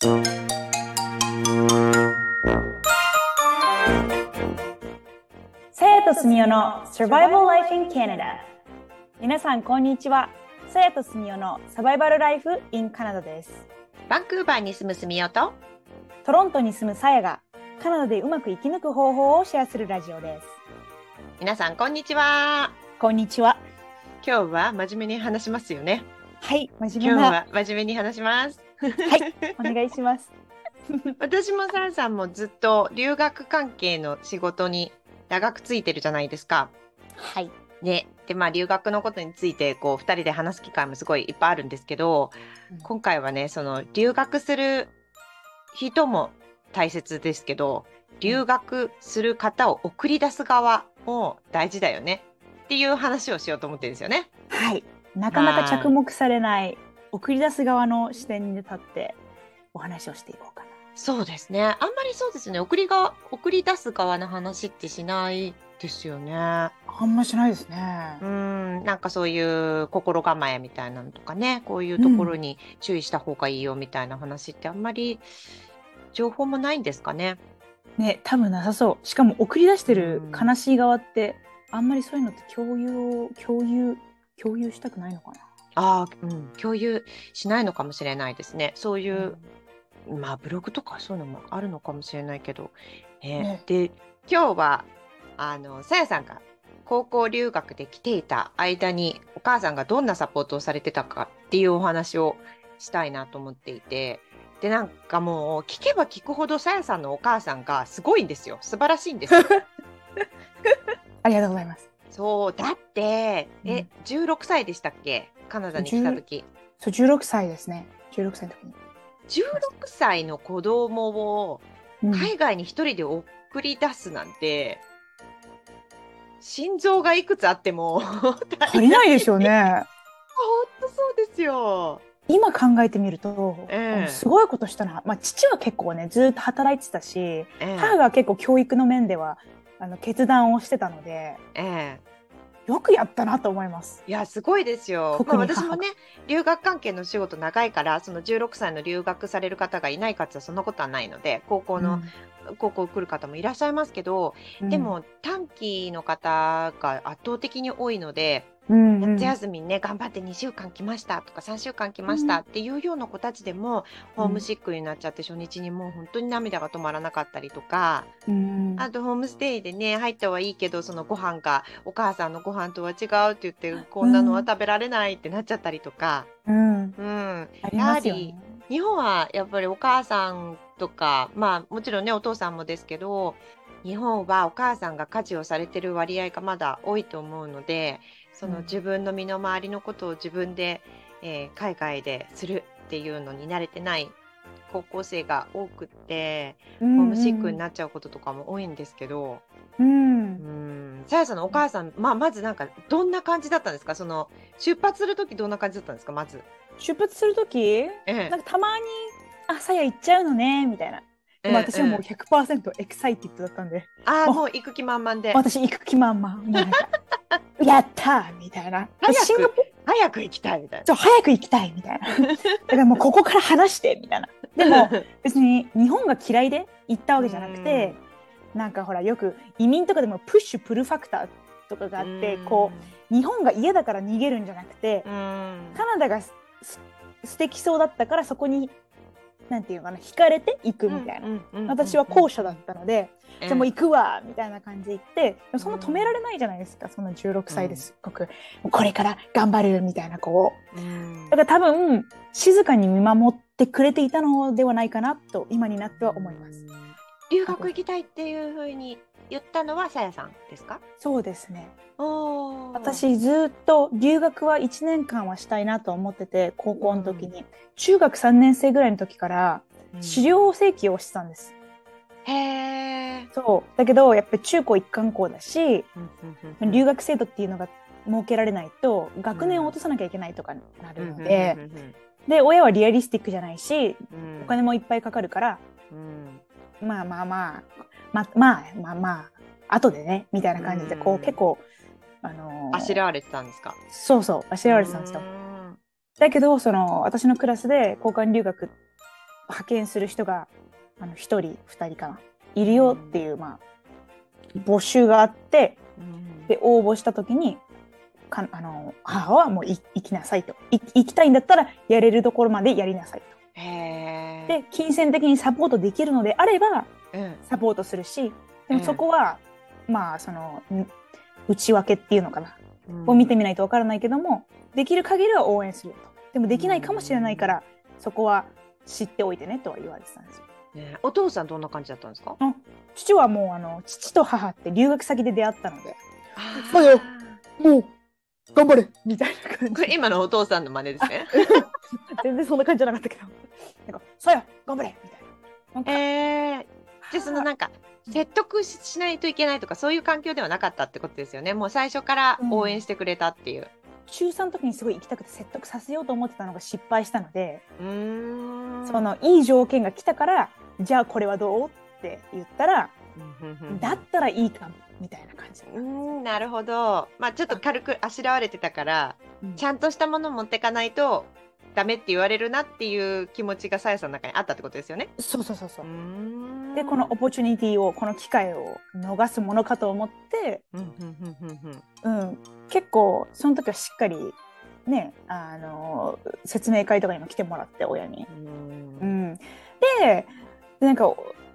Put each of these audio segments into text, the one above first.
さやとすみおの Survival Life in Canada 皆さんこんにちは。さやとすみおのサバイバルライフ in カナダです。バンクーバーに住むすみおと。トロントに住むさやがカナダでうまく生き抜く方法をシェアするラジオです。皆さんこんにちは。こんにちは。今日は真面目に話しますよね。はい真今日面目な。は真面目に話しますはいお願いします。私もサラさんもずっと留学関係の仕事に長くついてるじゃないですか。はい。ね。でまあ留学のことについてこう2人で話す機会もすごいいっぱいあるんですけど今回はねその留学する人も大切ですけど留学する方を送り出す側も大事だよねっていう話をしようと思ってるんですよね。はい。なかなか着目されない送り出す側の視点に立ってお話をしていこうかなそうですね。あんまりそうですね。送りが送り出す側の話ってしないですよね。あんましないですねうん、なんかそういう心構えみたいなのとかね、こういうところに注意した方がいいよみたいな話ってあんまり情報もないんですかね。ね多分なさそうしかも送り出してるうん悲しい側ってあんまりそういうのって共有を共有共有したくないのかなああ、うん、共有しないのかもしれないですね。そういう、まあブログとかそういうのもあるのかもしれないけど。ねねで、今日は、あの、さやさんが高校留学で来ていた間に、お母さんがどんなサポートをされてたかっていうお話をしたいなと思っていて、で、なんかもう、聞けば聞くほどさやさんのお母さんがすごいんですよ。素晴らしいんですよ。ありがとうございますそう、だって、えうん、16歳でしたっけ？カナダに来た時。そう16歳ですね。16歳の時に、16歳の子供をうん。海外に一人で送り出すなんて、心臓がいくつあっても 足りないでしょうね本当そうですよ。今考えてみると、ええ。あのすごいことしたな、まあ、父は結構ねずっと働いてたしええ。母が結構教育の面ではあの決断をしてたのでええよくやったなと思います。いやすごいですよ。まあ私もね留学関係の仕事長いからその16歳の留学される方がいないかつはそんなことはないので高校の、高校来る方もいらっしゃいますけど、うんで、も短期の方が圧倒的に多いので、うんうん。夏休みにね頑張って2週間来ましたとか3週間来ましたっていうような子たちでも、ホームシックになっちゃって初日にもう本当に涙が止まらなかったりとか、うんあとホームステイでね入ったはいいけどそのご飯がお母さんのご飯とは違うって言ってこんなのは食べられないってなっちゃったりとか、うん、うん、ありますよね。日本はやっぱりお母さんとかまあもちろんねお父さんもですけど日本はお母さんが家事をされてる割合がまだ多いと思うのでそのうん。自分の身の回りのことを自分で、えー海外でするっていうのに慣れてない高校生が多くってホホームシックになっちゃうこととかも多いんですけど、うん。うん、さやさんのお母さん、まあ、まずなんかどんな感じだったんですか？その出発する時どんな感じだったんですか？まず。出発する時？ええ。なんかたまに「あさや行っちゃうのね」みたいな、ええまあ、私はもうええ100% excited だったんで。ああもう。行く気満々で。私行く気満々。もうなんか やったーみたいな。早く早く行きたいみたいな。そう早く行きたいみたいな。だからもうここから話してみたいな。でも 別に日本が嫌いで行ったわけじゃなくてなんかほらよく移民とかでも push pull factor とかがあってこう日本が嫌だから逃げるんじゃなくてカナダがす素敵そうだったからそこになんていうのかな惹かれて行くみたいな、うんうんうんうん私は後者だったので、ええ。じゃあもう行くわみたいな感じで。行ってそんな止められないじゃないですかその16歳ですごく、これから頑張るみたいなこううん。だから多分静かに見守ってくれていたのではないかなと今になっては思います。留学行きたいっていうふうに言ったのはさやさんですか？そうですね。私ずっと留学は1年間はしたいなと思ってて高校の時に、中学3年生ぐらいの時から資料請求をしてたんです、へえそう。だけどやっぱり中高一貫校だし留学学制度っていうのが設けられないと学年を落とさなきゃいけないとかなるので、で親はリアリスティックじゃないしお金もいっぱいかかるからうんまあまあまあままあまあまあ後でねみたいな感じでこううん。結構あのーあしらわれてたんですか？そうそう。あしらわれてたんですよう。んだけどその私のクラスで交換留学派遣する人があの1人2人かな？いるよっていう、まあ、募集があってうん。で応募した時にかあの母はもうい行きなさいと。い行きたいんだったらやれるところまでやりなさいへえ。とで金銭的にサポートできるのであればうん。サポートするしでもうん。そこは、まあそのん内訳っていうのかな、うん。を見てみないとわからないけどもできる限りは応援するよと。でもできないかもしれないから、そこは知っておいてねとは言われてたんですよ。ねお父さんどんな感じだったんですか？父はもうあの父と母って留学先で出会ったので。あそうよもう頑張れ。みたいな感これ今のお父さんの真似ですね。全然そんな感じじゃなかったけどなんか「そうよ頑張れ!」みたいななんかえー、じゃあそのなんか説得ししないといけないとかそういう環境ではなかったってことですよね。もう最初から応援してくれたっていう。中3の時にすごい行きたくて説得させようと思ってたのが失敗したので。そのいい条件が来たからじゃあこれはどうって言ったら、うんうんうんだったらいいかもみたいな感じ、うーんなるほど。まあちょっと軽くあしらわれてたからうんちゃんとしたもの持ってかないとダメって言われるなっていう気持ちがさやさんの中にあったってことですよね。そうそうそうそううでこのオポチュニティをこの機会を逃すものかと思って、うん結構その時はしっかりねあの説明会とかにも来てもらって親に。うんん、でなんか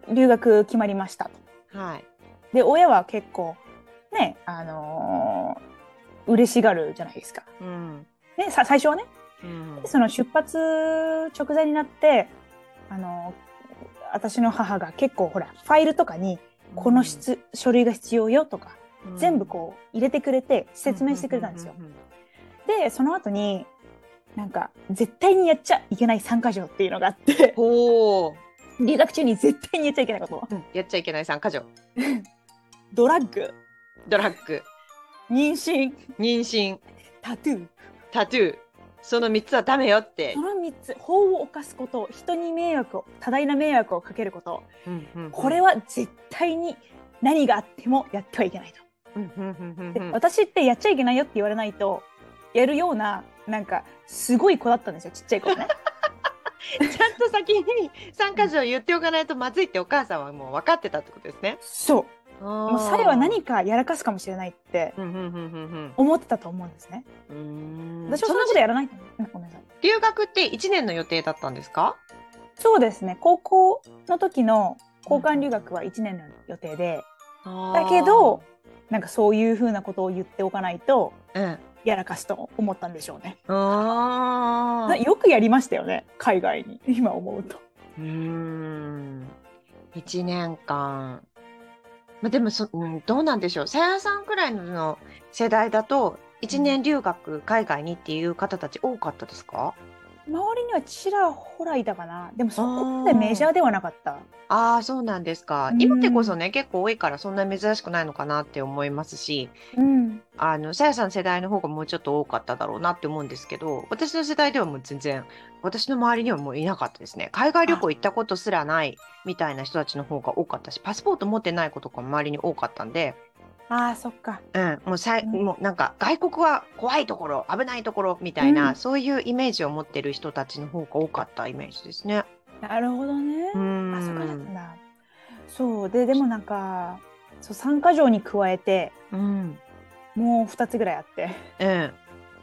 留学決まりましたと。はい。で親は結構ねあのー嬉しがるじゃないですか。うんね、さ最初はねうんでその出発直前になってあのー私の母が結構ほらファイルとかにこの質、書類が必要よとかうん。全部こう入れてくれて説明してくれたんですよ。でその後になんか絶対にやっちゃいけない参加条っていうのがあって。留学中に絶対にやっちゃいけないこと。うん。やっちゃいけない参加条。ドラッグ。ドラッグ、妊娠。妊娠、タトゥー。タトゥー、その3つはダメよってそ。の3つ法を犯すこと人に迷惑を多大な迷惑をかけることうんうんうんこれは絶対に何があってもやってはいけないと。うんうんうんうん私ってやっちゃいけないよって言われないとやるようななんかすごい子だったんですよちっちゃい頃ね。ちゃんと先に参加条言っておかないとまずいってお母さんはもう分かってたってことですね。そうももうさえは何かやらかすかもしれないってうんうんうんうん思ってたと思うんですね。私はそんなことやらないごめんなさい。留学って1年の予定だったんですか？そうですね。高校の時の交換留学は1年の予定で、だけど、なんかそういうふうなことを言っておかないとうん。やらかすと思ったんでしょうね。あーよくやりましたよね、海外に。今思うと。うーん。1年間。まあ、でもそ、うん、どうなんでしょう。さやさんくらいの世代だと、1年留学、海外にっていう方たち多かったですか？周りにはちらほらいたかな。でもそこまでメジャーではなかった。ああ、そうなんですか。うん今でこそね、結構多いからそんな珍しくないのかなって思いますし、うん。あの、さやさん世代の方がもうちょっと多かっただろうなって思うんですけど、私の世代ではもう全然、私の周りにはもういなかったですね。海外旅行行ったことすらないみたいな人たちの方が多かったし、パスポート持ってない子とかも周りに多かったんで、ああ、そっか。うん、もうさい、うんもうなんか外国は怖いところ、危ないところみたいな、うんそういうイメージを持ってる人たちの方が多かったイメージですね。なるほどね。うん。あ、そっかだったんだ。そう。で、でもなんか、そう参加条に加えて、うん。もう2つぐらいあって、うん。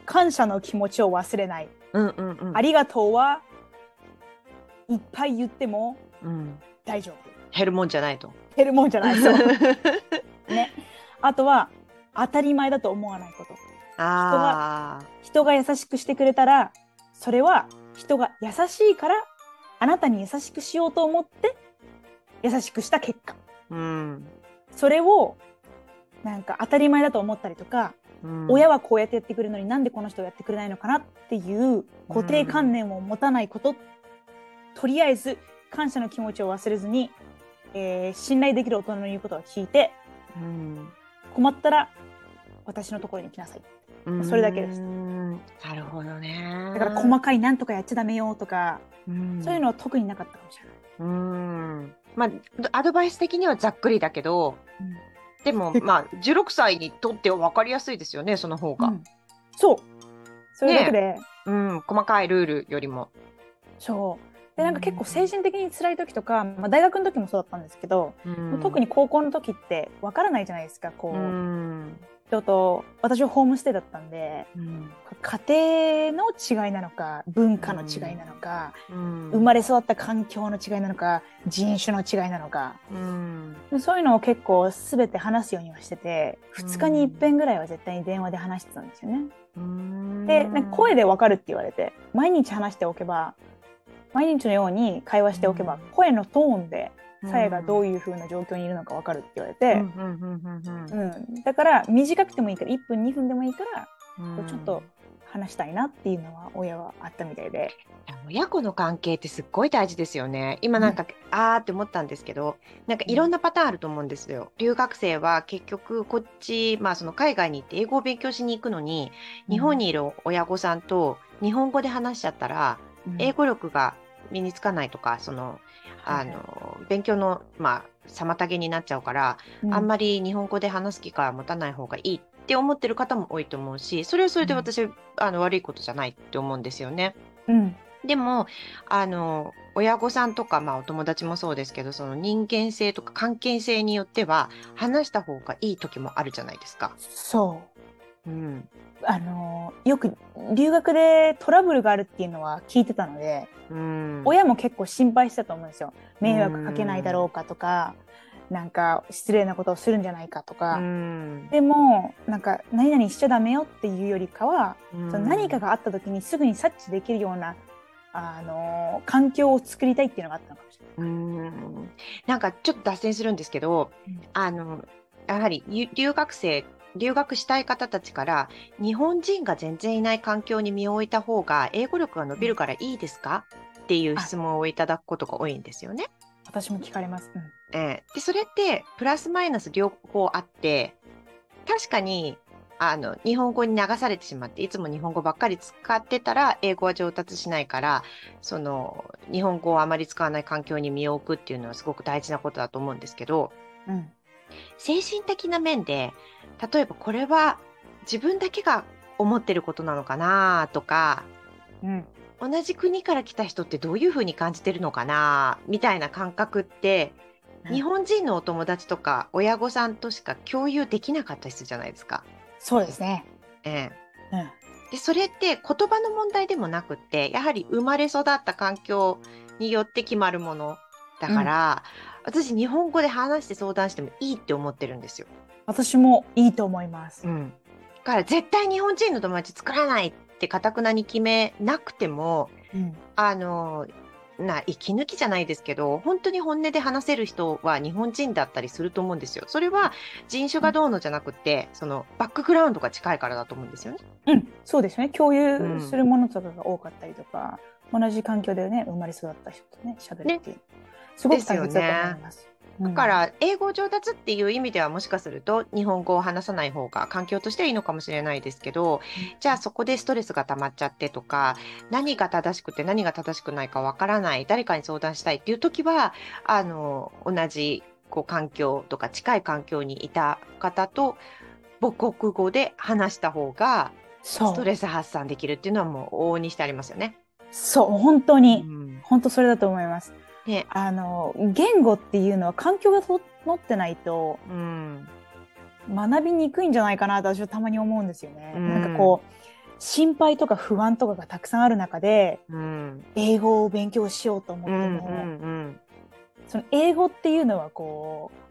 感謝の気持ちを忘れない。うんうんうん。ありがとうはいっぱい言ってもうん。大丈夫。減るもんじゃないと。減るもんじゃない。そう。ね。あとは、当たり前だと思わないこと。ああ。人が優しくしてくれたら、それは人が優しいから、あなたに優しくしようと思って、優しくした結果。うん。それを、なんか当たり前だと思ったりとか、うん親はこうやってやってくれるのになんでこの人はやってくれないのかなっていう固定観念を持たないこと、とりあえず感謝の気持ちを忘れずに、えー信頼できる大人の言うことを聞いてうん困ったら私のところに来なさいうんそれだけですうんなるほどね。だから細かいなんとかやっちゃダメよとか、うんそういうのは特になかったかもしれない。うん。まあ、アドバイス的にはざっくりだけど、うんでも、まあ、16歳にとっては分かりやすいですよね、その方が。うん。そう。それだけで、うん、細かいルールよりも。そう。でなんか結構精神的に辛い時とか、まあ、大学の時もそうだったんですけど、うん。特に高校の時ってわからないじゃないですかこう、うん人と私はホームステイだったんでうん家庭の違いなのか文化の違いなのか、うん。生まれ育った環境の違いなのか人種の違いなのか。うん。そういうのを結構全て話すようにはしてて2日に一遍ぐらいは絶対に電話で話してたんですよね。うん。でなんか声でわかるって言われて毎日話しておけば毎日のように会話しておけば、うん。声のトーンでさやがどういういう風な状況にいるのかわかるって言われて、んうんうんうんうん。だから短くてもいいから1分2分でもいいからうん。ちょっと話したいなっていうのは親はあったみたいで。親子の関係ってすっごい大事ですよね。今なんか、あーって思ったんですけど、なんかいろんなパターンあると思うんですよ。留学生は結局こっち、まあその海外に行って英語を勉強しに行くのに、日本にいる親御さんと日本語で話しちゃったら、うん。英語力が身につかないとか、その、あの、勉強の、まあ、妨げになっちゃうから、あんまり日本語で話す機会は持たない方がいいって思ってる方も多いと思うし、それはそれで私、あの悪いことじゃないって思うんですよね。うんでも、あの、親御さんとか、まあお友達もそうですけど、その人間性とか関係性によっては、話した方がいい時もあるじゃないですか。そううん。あのよく留学でトラブルがあるっていうのは聞いてたので、うん。親も結構心配してたと思うんですよ迷惑かけないだろうかとか、なんか失礼なことをするんじゃないかとか、うん。でもなんか何々しちゃダメよっていうよりかは、うんその何かがあった時にすぐに察知できるようなあの環境を作りたいっていうのがあったのかもしれない。うん。なんかちょっと脱線するんですけど、うんあの、やはりゆ留学生、留学したい方たちから、日本人が全然いない環境に身を置いた方が、英語力が伸びるからいいですか？っていう質問をいただくことが多いんですよね。私も聞かれます。うん。ええ。でそれってプラスマイナス両方あって確かにあの日本語に流されてしまっていつも日本語ばっかり使ってたら英語は上達しないからその日本語をあまり使わない環境に身を置くっていうのはすごく大事なことだと思うんですけどうん。精神的な面で例えばこれは自分だけが思ってることなのかなとかうん同じ国から来た人ってどういうふうに感じてるのかなみたいな感覚って日本人のお友達とか親御さんとしか共有できなかったりするじゃないですか。そうですね。ええ、うんでそれって言葉の問題でもなくってやはり生まれ育った環境によって決まるものだから、私日本語で話して相談してもいいって思ってるんですよ。私もいいと思います。うん、だから絶対日本人の友達作らないってかたくなに決めなくてもうんあのな息抜きじゃないですけど本当に本音で話せる人は日本人だったりすると思うんですよ。それは人種がどうのじゃなくて、そのバックグラウンドが近いからだと思うんですよね。うん、そうですね。共うん有するものとかが多かったりとか、同じ環境でね、生まれ育った人とね、喋るっていう。すごく大切だと思います。だから英語上達っていう意味ではもしかすると日本語を話さない方が環境としてはいいのかもしれないですけどじゃあそこでストレスが溜まっちゃってとか何が正しくて何が正しくないかわからない誰かに相談したいっていう時はあの同じこう環境とか近い環境にいた方と母国語で話した方がストレス発散できるっていうのはもう往々にしてありますよね。そう、本当うに、ん。本当それだと思います。ね。あの、言語っていうのは環境が整ってないとうん。学びにくいんじゃないかなと私はたまに思うんですよね。うん。なんかこう、心配とか不安とかがたくさんある中で、うん。英語を勉強しようと思ってうんも、うん。その英語っていうのはこう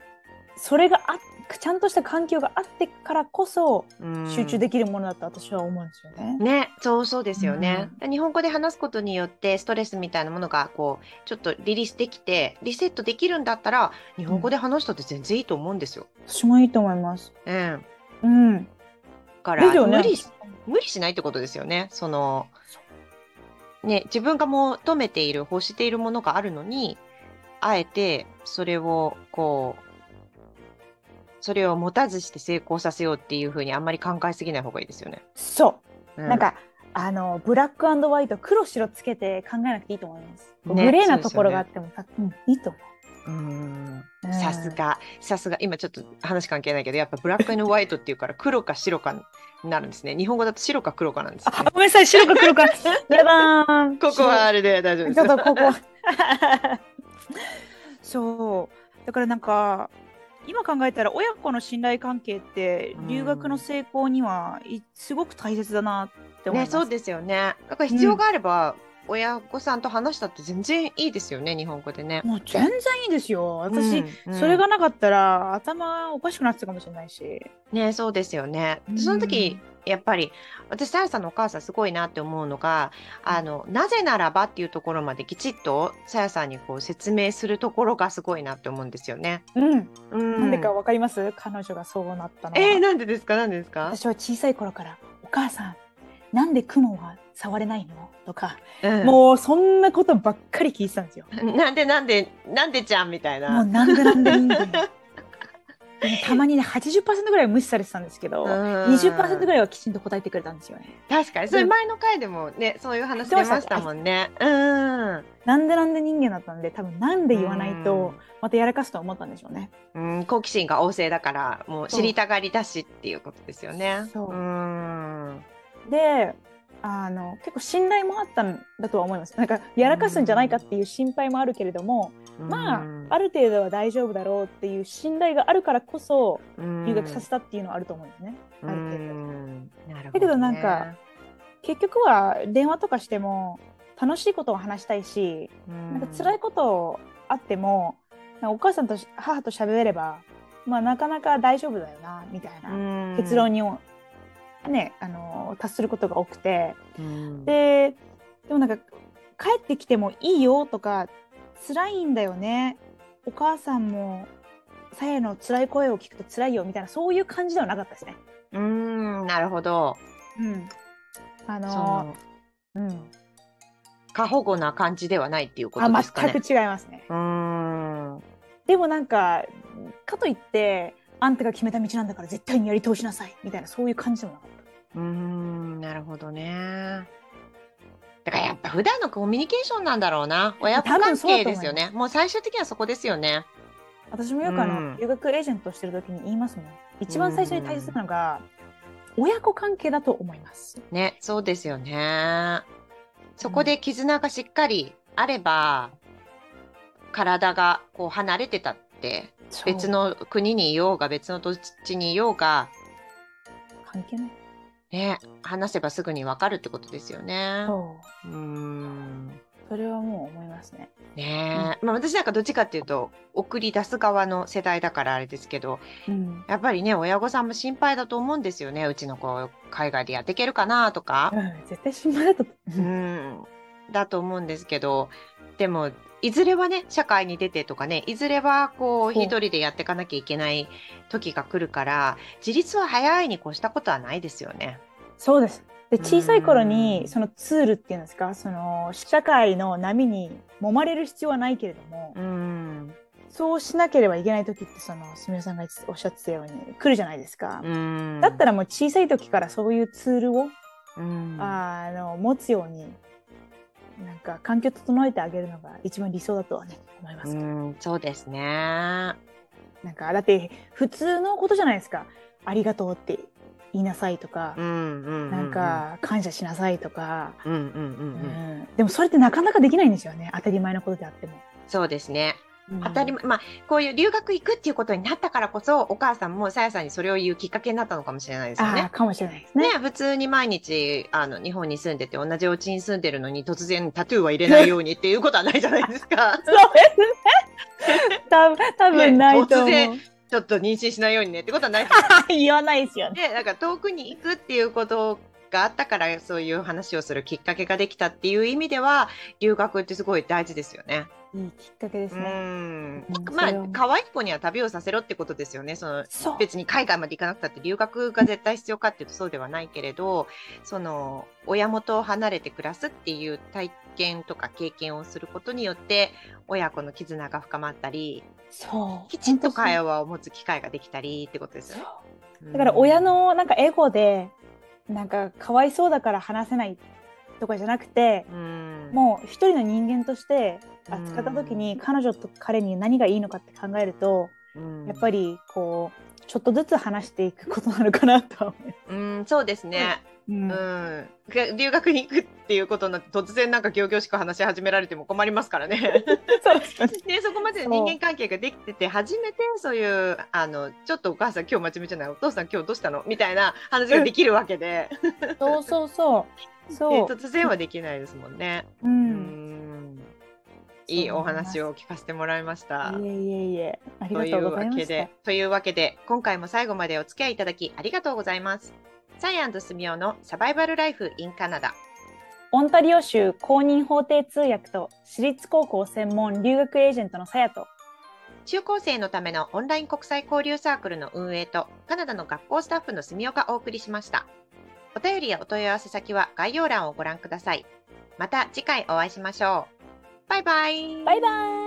それがあちゃんとした環境があってからこそうん集中できるものだと私は思うんですよね。ね、そうそうですよね。日本語で話すことによってストレスみたいなものがこうちょっとリリースできてリセットできるんだったら日本語で話したって全然いいと思うんですよ。私もいいと思います。うん。うん。だからね無理し無理しないってことですよね。そのね自分が求めている欲しているものがあるのにあえてそれをこうそれを持たずして成功させようっていうふうにあんまり考えすぎない方がいいですよね。そう、うなんかあのブラックホワイト黒白つけて考えなくていいと思います。ねグレーなところがあっても、うん、いいと思う。ん。うん。さすが、さすが、今ちょっと話関係ないけど、やっぱブラックホワイトっていうから黒か白かになるんですね。日本語だと白か黒かなんですね。ごめんなさい。白か黒か。やだーここはあれで大丈夫です。ちょっとここ。そう。だからなんか今考えたら親子の信頼関係って留学の成功にはいすごく大切だなって思いまね、す。そうですよね。だから必要があれば、親御さんと話したって全然いいですよね、日本語でね。もう全然いいですよ。私、うんうんそれがなかったら頭おかしくなってたかもしれないし。ね、そうですよね。うんその時、やっぱり私、さやさんのお母さんすごいなって思うのが、あの、なぜならばっていうところまできちっとさやさんにこう説明するところがすごいなって思うんですよね。うん。うん。なんでかわかります？彼女がそうなったのは。えー、なんでですか？なんでですか、私は小さい頃から、お母さん、なんで雲は触れないの？とか、うんもうそんなことばっかり聞いてたんですよ。なんでなんでなんでじゃんみたいもうな。なんでなんで人間。でもたまにね、80%ぐらいは無視されてたんですけど、うん20%ぐらいはきちんと答えてくれたんですよね。確かにそれ前の回でもねそういう話出ましたもんね。うん。なんでなんで人間だったんで、多分なんで言わないと、またやらかすと思ったんでしょうね。うん、うん好奇心が旺盛だからもう知りたがりだしっていうことですよね。そううん。で、あの、結構信頼もあったんだとは思います。なんか、やらかすんじゃないかっていう心配もあるけれども、まあ、ある程度は大丈夫だろうっていう信頼があるからこそ、留学させたっていうのはあると思うんですね。うん。ある程度。だけどなんか結局は電話とかしても楽しいことを話したいし、なんか辛いことあってもお母さんとし母と喋れば、まあ、なかなか大丈夫だよなみたいなうん。結論に、ね、あの達することが多くてうんででもなんか帰ってきてもいいよとか辛いんだよねお母さんもさやの辛い声を聞くと辛いよみたいなそういう感じではなかったですね。うんなるほど。うん、あそののうん、過保護な感じではないっていうこあとですかね。全く違いますね。うんでもなんかかといってあんたが決めた道なんだから絶対にやり通しなさいみたいなそういう感じでもなかった。うんなるほどね。だからやっぱ普段のコミュニケーションなんだろうな。親子多分関そうだと思います係ですよね。もう最終的にはそこですよね。私もよくあの、うん留学エージェントをしてる時に言いますもん。一番最初に大切なのが、親子関係だと思います。ね、そうですよね。そこで絆がしっかりあれば、体がこう離れてたって、別の国にいようが、別の土地にいようが、関係ない。ね、話せばすぐにわかるってことですよね。そうーん。う。それはもう思いますね。ねえ、まあ私なんかどっちかっていうと、送り出す側の世代だからあれですけど、うん。やっぱりね、親御さんも心配だと思うんですよね。うちの子、海外でやっていけるかなとか。うん、絶対心配だった。うん、だと思うんですけど、でも、いずれはね、社会に出てとかね、いずれはこう、一人でやっていかなきゃいけない時が来るから、自立は早いに越したことはないですよね。そうです。で小さい頃うにんそのツールっていうんですかその社会の波に揉まれる必要はないけれども、うん。そうしなければいけない時ってそのすみれさんがおっしゃってたように来るじゃないですか。うん。だったらもう小さい時からそういうツールを、うん、あの持つようになんか環境整えてあげるのが一番理想だとはね思いますけど、うん、そうですね。なんかだって普通のことじゃないですかありがとうって言いなさいとかう、ん、うん。なん、か感謝しなさいとか、でもそれってなかなかできないんですよね当たり前のことであっても。そうですね。うん当たり前、まあ、こういう留学行くっていうことになったからこそ、お母さんもさやさんにそれを言うきっかけになったのかもしれないですよね。かもしれないですね。ね、普通に毎日あの日本に住んでて同じお家に住んでるのに突然タトゥーは入れないようにっていうことはないじゃないですか。そうですね。多分多分ないと思う。ね突ちょっと妊娠しないようにねってことはない 言わないですよね。でなんか遠くに行くっていうことがあったからそういう話をするきっかけができたっていう意味では留学ってすごい大事ですよね。いいきっかけですうね。んうんまあ可愛い子には旅をさせろってことですよね。その。別に海外まで行かなくたって留学が絶対必要かっていうとそうではないけれどその親元を離れて暮らすっていう体験とか経験をすることによって親子の絆が深まったりそう。きちんと会話。話を持つ機会ができたりってことですよね。だから親のなんかエゴでなんかかわいそうだから話せないとかじゃなくて、うん。もう一人の人間として扱った時に彼女と彼に何がいいのかって考えると、うん。やっぱりこうちょっとずつ話していくことなのかなとは思います。うんそうですね。うん。うん、が留学に行くっていうことになって突然なんか仰々しく話し始められても困りますからね。そでそこまで人間関係ができてて初めてそういうあのちょっとお母さん今日真面目じゃないお父さん今日どうしたのみたいな話ができるわけで。そうそうそう。でそう。突然はできないですもんね。う。うんんいいお話を聞かせてもらいました。いえいえいえ。ありといがとううわけございましというわけで、今回も最後までお付き合いいただきありがとうございます。サイアンドスミオのサバイバルライフインカナダ。オンタリオ州公認法廷通訳と私立高校専門留学エージェントのさやと中高生のためのオンライン国際交流サークルの運営とカナダの学校スタッフの住岡がお送りしました。お便りやお問い合わせ先は概要欄をご覧ください。また次回お会いしましょう。バイバイ。バイバイ